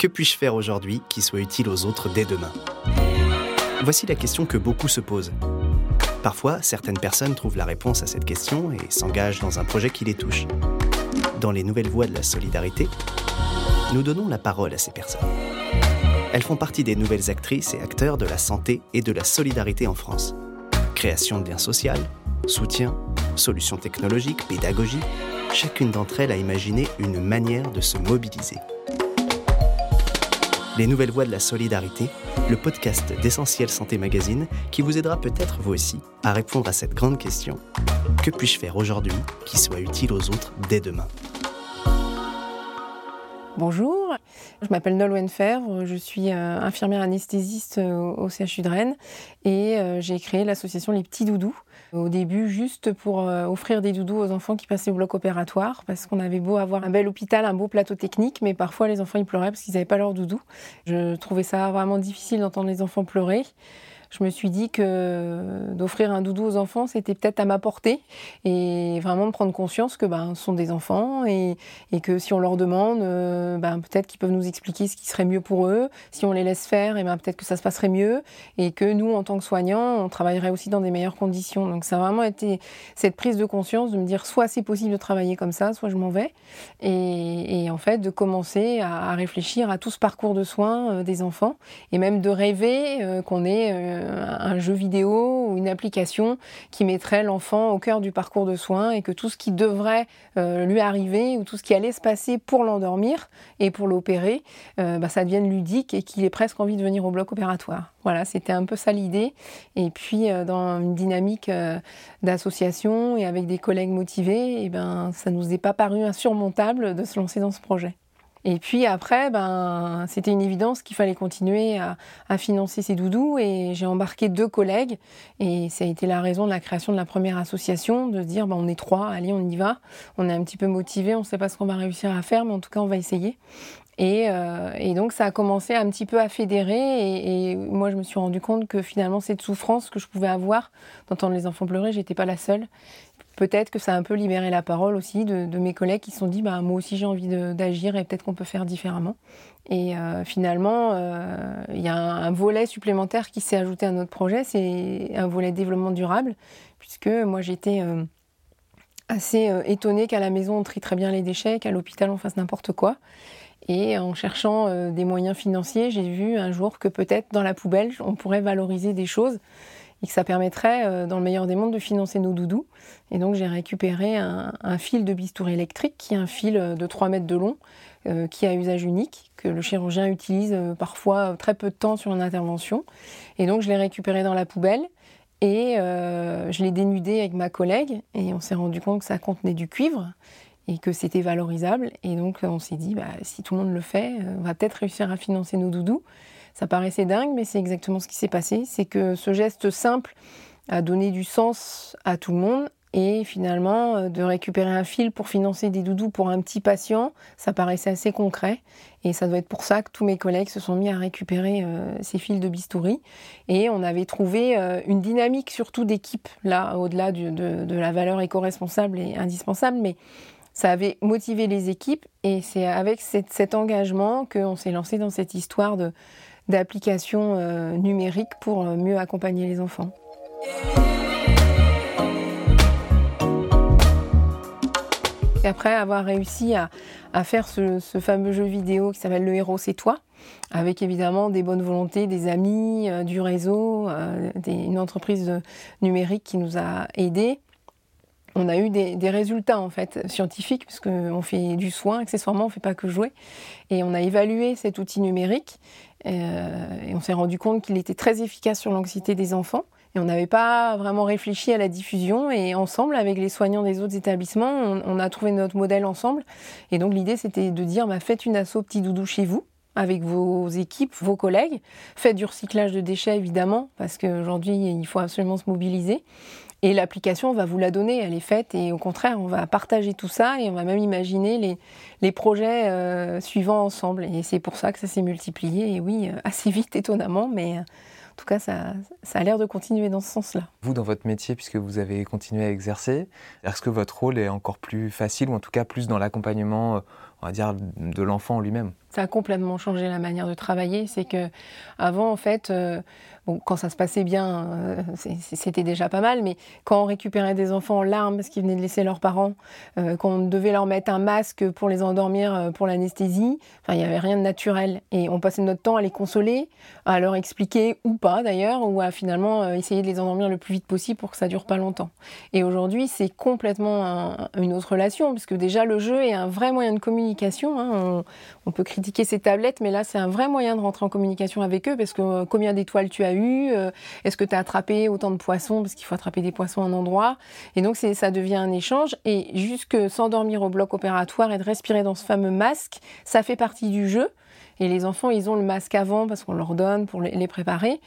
Que puis-je faire aujourd'hui qui soit utile aux autres dès demain? Voici la question que beaucoup se posent. Parfois, certaines personnes trouvent la réponse à cette question et s'engagent dans un projet qui les touche. Dans les nouvelles voies de la solidarité, nous donnons la parole à ces personnes. Elles font partie des nouvelles actrices et acteurs de la santé et de la solidarité en France. Création de liens sociaux, soutien, solutions technologiques, pédagogie, chacune d'entre elles a imaginé une manière de se mobiliser. Les Nouvelles Voies de la Solidarité, le podcast d'Essentiel Santé Magazine qui vous aidera peut-être vous aussi à répondre à cette grande question. Que puis-je faire aujourd'hui qui soit utile aux autres dès demain? Bonjour, je m'appelle Nolwenn Fèvre, je suis euh, infirmière anesthésiste euh, au CHU de Rennes et euh, j'ai créé l'association Les Petits Doudous. Au début, juste pour offrir des doudous aux enfants qui passaient au bloc opératoire, parce qu'on avait beau avoir un bel hôpital, un beau plateau technique, mais parfois les enfants ils pleuraient parce qu'ils n'avaient pas leur doudou. Je trouvais ça vraiment difficile d'entendre les enfants pleurer je me suis dit que d'offrir un doudou aux enfants, c'était peut-être à ma portée et vraiment de prendre conscience que ben, ce sont des enfants et, que si on leur demande, euh, ben, peut-être qu'ils peuvent nous expliquer ce qui serait mieux pour eux. Si on les laisse faire, et ben, peut-être que ça se passerait mieux et que nous, en tant que soignants, on travaillerait aussi dans des meilleures conditions. Donc ça a vraiment été cette prise de conscience de me dire soit c'est possible de travailler comme ça, soit je m'en vais. Et, en fait, de commencer à, réfléchir à tout ce parcours de soins euh, des enfants et même de rêver euh, qu'on ait un jeu vidéo ou une application qui mettrait l'enfant au cœur du parcours de soins et que tout ce qui devrait euh, lui arriver ou tout ce qui allait se passer pour l'endormir et pour l'opérer, euh, bah, ça devienne ludique et qu'il ait presque envie de venir au bloc opératoire. Voilà, c'était un peu ça l'idée. Et puis euh, dans une dynamique d'association et avec des collègues motivés, et eh ben, ça nous est pas paru insurmontable de se lancer dans ce projet. Et puis après, ben, c'était une évidence qu'il fallait continuer à, financer ces doudous et j'ai embarqué deux collègues et ça a été la raison de la création de la première association, de se dire ben, on est trois, allez on y va, on est un petit peu motivé, on ne sait pas ce qu'on va réussir à faire, mais en tout cas on va essayer. Et, euh, donc ça a commencé un petit peu à fédérer et, moi je me suis rendu compte que finalement cette souffrance que je pouvais avoir d'entendre les enfants pleurer, j'étais pas la seule peut-être que ça a un peu libéré la parole aussi de, mes collègues qui se sont dit bah, moi aussi j'ai envie d'agir et peut-être qu'on peut faire différemment. Et euh, finalement, euh, il y a un, volet supplémentaire qui s'est ajouté à notre projet, c'est un volet développement durable, puisque moi j'étais euh, assez étonnée qu'à la maison on trie très bien les déchets, qu'à l'hôpital on fasse n'importe quoi. Et en cherchant des moyens financiers, j'ai vu un jour que peut-être dans la poubelle on pourrait valoriser des choses et que ça permettrait, euh, dans le meilleur des mondes, de financer nos doudous. Et donc j'ai récupéré un, fil de bistouri électrique, qui est un fil euh, de 3 mètres de long, euh, qui a usage unique, que le chirurgien utilise parfois très peu de temps sur une intervention. Et donc je l'ai récupéré dans la poubelle. Et je l'ai dénudé avec ma collègue et on s'est rendu compte que ça contenait du cuivre et que c'était valorisable. Et donc on s'est dit, bah, si tout le monde le fait, on va peut-être réussir à financer nos doudous. Ça paraissait dingue, mais c'est exactement ce qui s'est passé. C'est que ce geste simple a donné du sens à tout le monde. Et finalement, euh, de récupérer un fil pour financer des doudous pour un petit patient, ça paraissait assez concret. Et ça doit être pour ça que tous mes collègues se sont mis à récupérer euh, ces fils de bistouri. Et on avait trouvé euh, une dynamique surtout d'équipe, là, au-delà de, la valeur éco-responsable et indispensable. Mais ça avait motivé les équipes. Et c'est avec cet engagement qu'on s'est lancé dans cette histoire de d'applications euh, numériques pour euh, mieux accompagner les enfants. Après avoir réussi à, faire ce, fameux jeu vidéo qui s'appelle Le héros c'est toi, avec évidemment des bonnes volontés, des amis, euh, du réseau, une entreprise numérique qui nous a aidés, on a eu des, résultats en fait scientifiques puisqu'on fait du soin accessoirement on ne fait pas que jouer. Et on a évalué cet outil numérique et on s'est rendu compte qu'il était très efficace sur l'anxiété des enfants et on n'avait pas vraiment réfléchi à la diffusion et ensemble avec les soignants des autres établissements on, a trouvé notre modèle ensemble et donc l'idée c'était de dire bah, faites une asso petit doudou chez vous avec vos équipes, vos collègues. Faites du recyclage de déchets, évidemment, parce qu'aujourd'hui, il faut absolument se mobiliser. Et l'application, on va vous la donner, elle est faite, et au contraire, on va partager tout ça, et on va même imaginer les, projets euh, suivants ensemble. Et c'est pour ça que ça s'est multiplié, et oui, euh, assez vite, étonnamment, mais euh, en tout cas, ça, ça a l'air de continuer dans ce sens-là. Vous, dans votre métier, puisque vous avez continué à exercer, est-ce que votre rôle est encore plus facile, ou en tout cas plus dans l'accompagnement, on va dire, de l'enfant lui-même? Ça a complètement changé la manière de travailler. C'est que avant, en fait, euh, quand ça se passait bien, euh, c'était déjà pas mal, mais quand on récupérait des enfants en larmes parce qu'ils venaient de laisser leurs parents, euh, quand on devait leur mettre un masque pour les endormir euh, pour l'anesthésie, enfin, il n'y avait rien de naturel. Et on passait notre temps à les consoler, à leur expliquer, ou pas d'ailleurs, ou à finalement essayer de les endormir le plus vite possible pour que ça dure pas longtemps. Et aujourd'hui, c'est complètement une autre relation, parce que déjà, le jeu est un vrai moyen de communication. Hein. On, peut ces tablettes, mais là, c'est un vrai moyen de rentrer en communication avec eux, parce que combien d'étoiles tu as eu euh, est-ce que tu as attrapé autant de poissons Parce qu'il faut attraper des poissons à un endroit. Et donc, ça devient un échange. Et jusque s'endormir au bloc opératoire et de respirer dans ce fameux masque, ça fait partie du jeu. Et les enfants, ils ont le masque avant parce qu'on leur donne pour les préparer.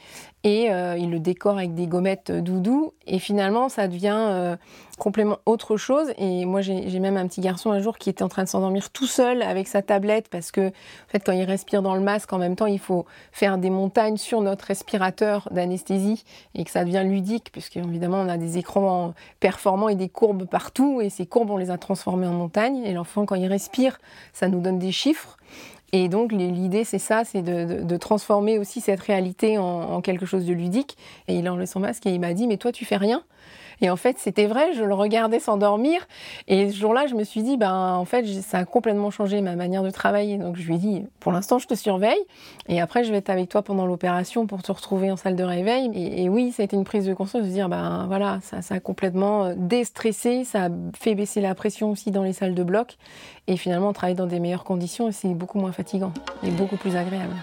Et euh, ils le décorent avec des gommettes doudou. Et finalement, ça devient euh, complètement autre chose. Et moi, j'ai même un petit garçon un jour qui était en train de s'endormir tout seul avec sa tablette parce que, en fait, quand il respire dans le masque, en même temps, il faut faire des montagnes sur notre respirateur d'anesthésie et que ça devient ludique puisque, évidemment, on a des écrans performants et des courbes partout. Et ces courbes, on les a transformées en montagnes. Et l'enfant, quand il respire, ça nous donne des chiffres. Et donc l'idée, c'est ça, c'est de, transformer aussi cette réalité en, quelque chose de ludique. Et il a son masque et il m'a dit, mais toi, tu fais rien et en fait, c'était vrai, je le regardais s'endormir. Et ce jour-là, je me suis dit, ben, en fait, ça a complètement changé ma manière de travailler. Donc, je lui ai dit, pour l'instant, je te surveille. Et après, je vais être avec toi pendant l'opération pour te retrouver en salle de réveil. Et, oui, ça a été une prise de conscience de dire, ben, voilà, ça, ça a complètement euh, déstressé. Ça a fait baisser la pression aussi dans les salles de bloc. Et finalement, travailler dans des meilleures conditions, c'est beaucoup moins fatigant et beaucoup plus agréable.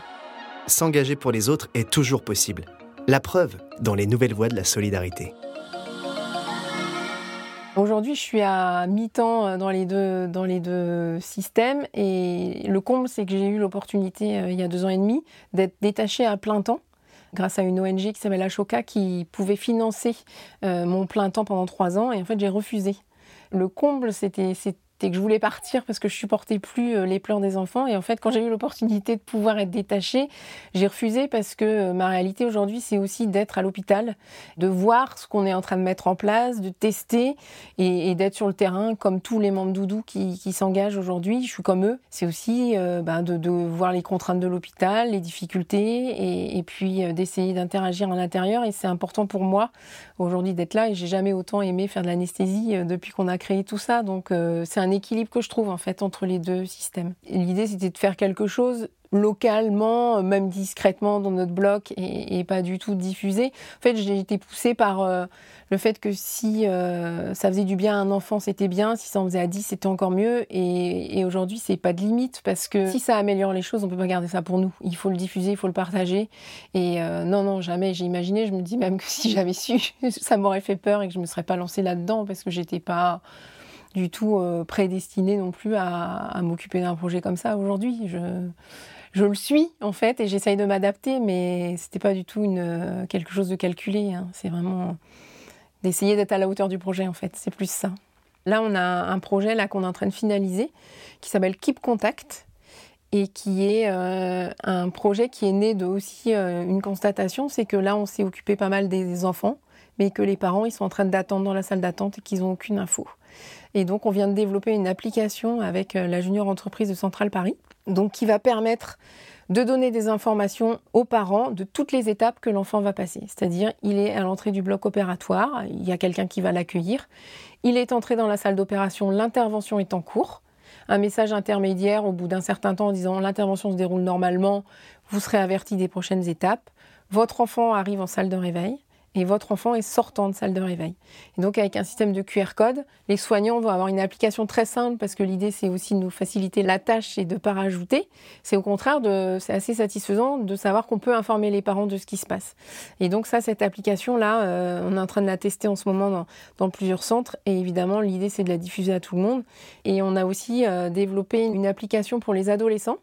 S'engager pour les autres est toujours possible. La preuve dans les nouvelles voies de la solidarité. Aujourd'hui, je suis à mi-temps euh, dans les deux, dans les deux systèmes et le comble, c'est que j'ai eu l'opportunité euh, il y a deux ans et demi d'être détachée à plein temps grâce à une ONG qui s'appelle Ashoka qui pouvait financer euh, mon plein temps pendant trois ans et en fait j'ai refusé. Le comble, c'était que je voulais partir parce que je supportais plus euh, les pleurs des enfants. Et en fait, quand j'ai eu l'opportunité de pouvoir être détachée, j'ai refusé parce que euh, ma réalité aujourd'hui, c'est aussi d'être à l'hôpital, de voir ce qu'on est en train de mettre en place, de tester et, d'être sur le terrain comme tous les membres doudou qui, s'engagent aujourd'hui. Je suis comme eux. C'est aussi euh, ben, de, voir les contraintes de l'hôpital, les difficultés et, et puis d'essayer d'interagir en l'intérieur. Et c'est important pour moi aujourd'hui d'être là. Et j'ai jamais autant aimé faire de l'anesthésie depuis qu'on a créé tout ça. Donc c'est un équilibre que je trouve en fait entre les deux systèmes. L'idée c'était de faire quelque chose localement, même discrètement dans notre bloc et, pas du tout diffusé. En fait, j'ai été poussée par euh, le fait que si euh, ça faisait du bien à un enfant, c'était bien. Si ça en faisait à 10, c'était encore mieux. Et, aujourd'hui, c'est pas de limite parce que si ça améliore les choses, on peut pas garder ça pour nous. Il faut le diffuser, il faut le partager. Et euh, non, non, jamais. J'ai imaginé. Je me dis même que si j'avais su, ça m'aurait fait peur et que je me serais pas lancée là-dedans parce que j'étais pas du tout euh, prédestinée non plus à, m'occuper d'un projet comme ça aujourd'hui. Je, je le suis en fait et j'essaye de m'adapter, mais c'était pas du tout une, euh, quelque chose de calculé. Hein. C'est vraiment d'essayer d'être à la hauteur du projet en fait. C'est plus ça. Là, on a un projet là qu'on est en train de finaliser qui s'appelle Keep Contact et qui est euh, un projet qui est né de aussi une constatation, c'est que là, on s'est occupé pas mal des enfants, mais que les parents, ils sont en train d'attendre dans la salle d'attente et qu'ils n'ont aucune info. Et donc, on vient de développer une application avec euh, la junior entreprise de Centrale Paris, qui va permettre de donner des informations aux parents de toutes les étapes que l'enfant va passer. C'est-à-dire, il est à l'entrée du bloc opératoire, il y a quelqu'un qui va l'accueillir, il est entré dans la salle d'opération, l'intervention est en cours, un message intermédiaire au bout d'un certain temps en disant l'intervention se déroule normalement, vous serez averti des prochaines étapes, votre enfant arrive en salle de réveil, et votre enfant est sortant de salle de réveil. Et donc avec un système de QR code, les soignants vont avoir une application très simple parce que l'idée c'est aussi de nous faciliter la tâche et de pas rajouter. C'est au contraire c'est assez satisfaisant de savoir qu'on peut informer les parents de ce qui se passe. Et donc ça, cette application là, euh, on est en train de la tester en ce moment dans, dans plusieurs centres et évidemment l'idée c'est de la diffuser à tout le monde. Et on a aussi euh, développé une application pour les adolescents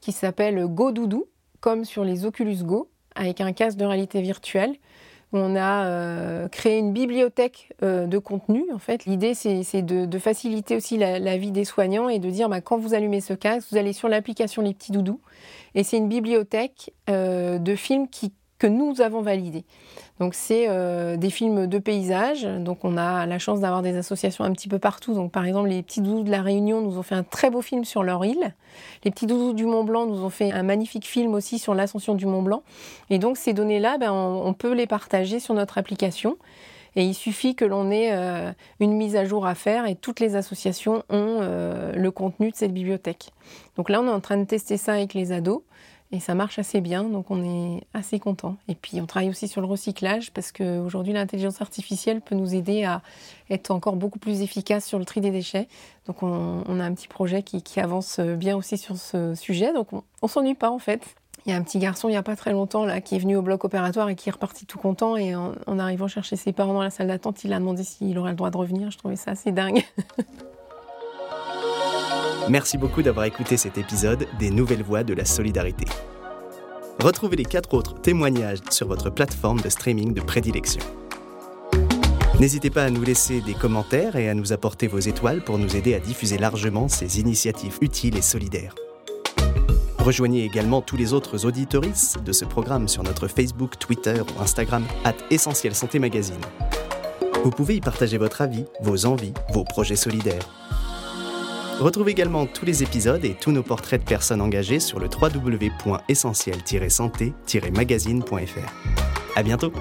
qui s'appelle Go Doudou, comme sur les Oculus Go, avec un casque de réalité virtuelle on a euh, créé une bibliothèque euh, de contenu. En fait, l'idée c'est de, faciliter aussi la, vie des soignants et de dire bah, quand vous allumez ce casque, vous allez sur l'application Les Petits Doudous et c'est une bibliothèque euh, de films qui que nous avons validés. Donc c'est euh, des films de paysage. Donc on a la chance d'avoir des associations un petit peu partout. Donc par exemple les petits doudous de la Réunion nous ont fait un très beau film sur leur île. Les petits doudous du Mont Blanc nous ont fait un magnifique film aussi sur l'ascension du Mont Blanc. Et donc ces données-là, ben, on, peut les partager sur notre application. Et il suffit que l'on ait euh, une mise à jour à faire et toutes les associations ont euh, le contenu de cette bibliothèque. Donc là, on est en train de tester ça avec les ados. Et ça marche assez bien, donc on est assez content. Et puis on travaille aussi sur le recyclage parce qu'aujourd'hui l'intelligence artificielle peut nous aider à être encore beaucoup plus efficace sur le tri des déchets. Donc on, a un petit projet qui, avance bien aussi sur ce sujet. Donc on, on s'ennuie pas en fait. Il y a un petit garçon il n'y a pas très longtemps là qui est venu au bloc opératoire et qui est reparti tout content. Et en arrivant chercher ses parents dans la salle d'attente, il a demandé s'il aurait le droit de revenir. Je trouvais ça assez dingue. Merci beaucoup d'avoir écouté cet épisode des Nouvelles Voix de la Solidarité. Retrouvez les quatre autres témoignages sur votre plateforme de streaming de prédilection. N'hésitez pas à nous laisser des commentaires et à nous apporter vos étoiles pour nous aider à diffuser largement ces initiatives utiles et solidaires. Rejoignez également tous les autres auditoristes de ce programme sur notre Facebook, Twitter ou Instagram, at Essentiel Santé Magazine. Vous pouvez y partager votre avis, vos envies, vos projets solidaires. Retrouvez également tous les épisodes et tous nos portraits de personnes engagées sur le www.essentiel-santé-magazine.fr. À bientôt!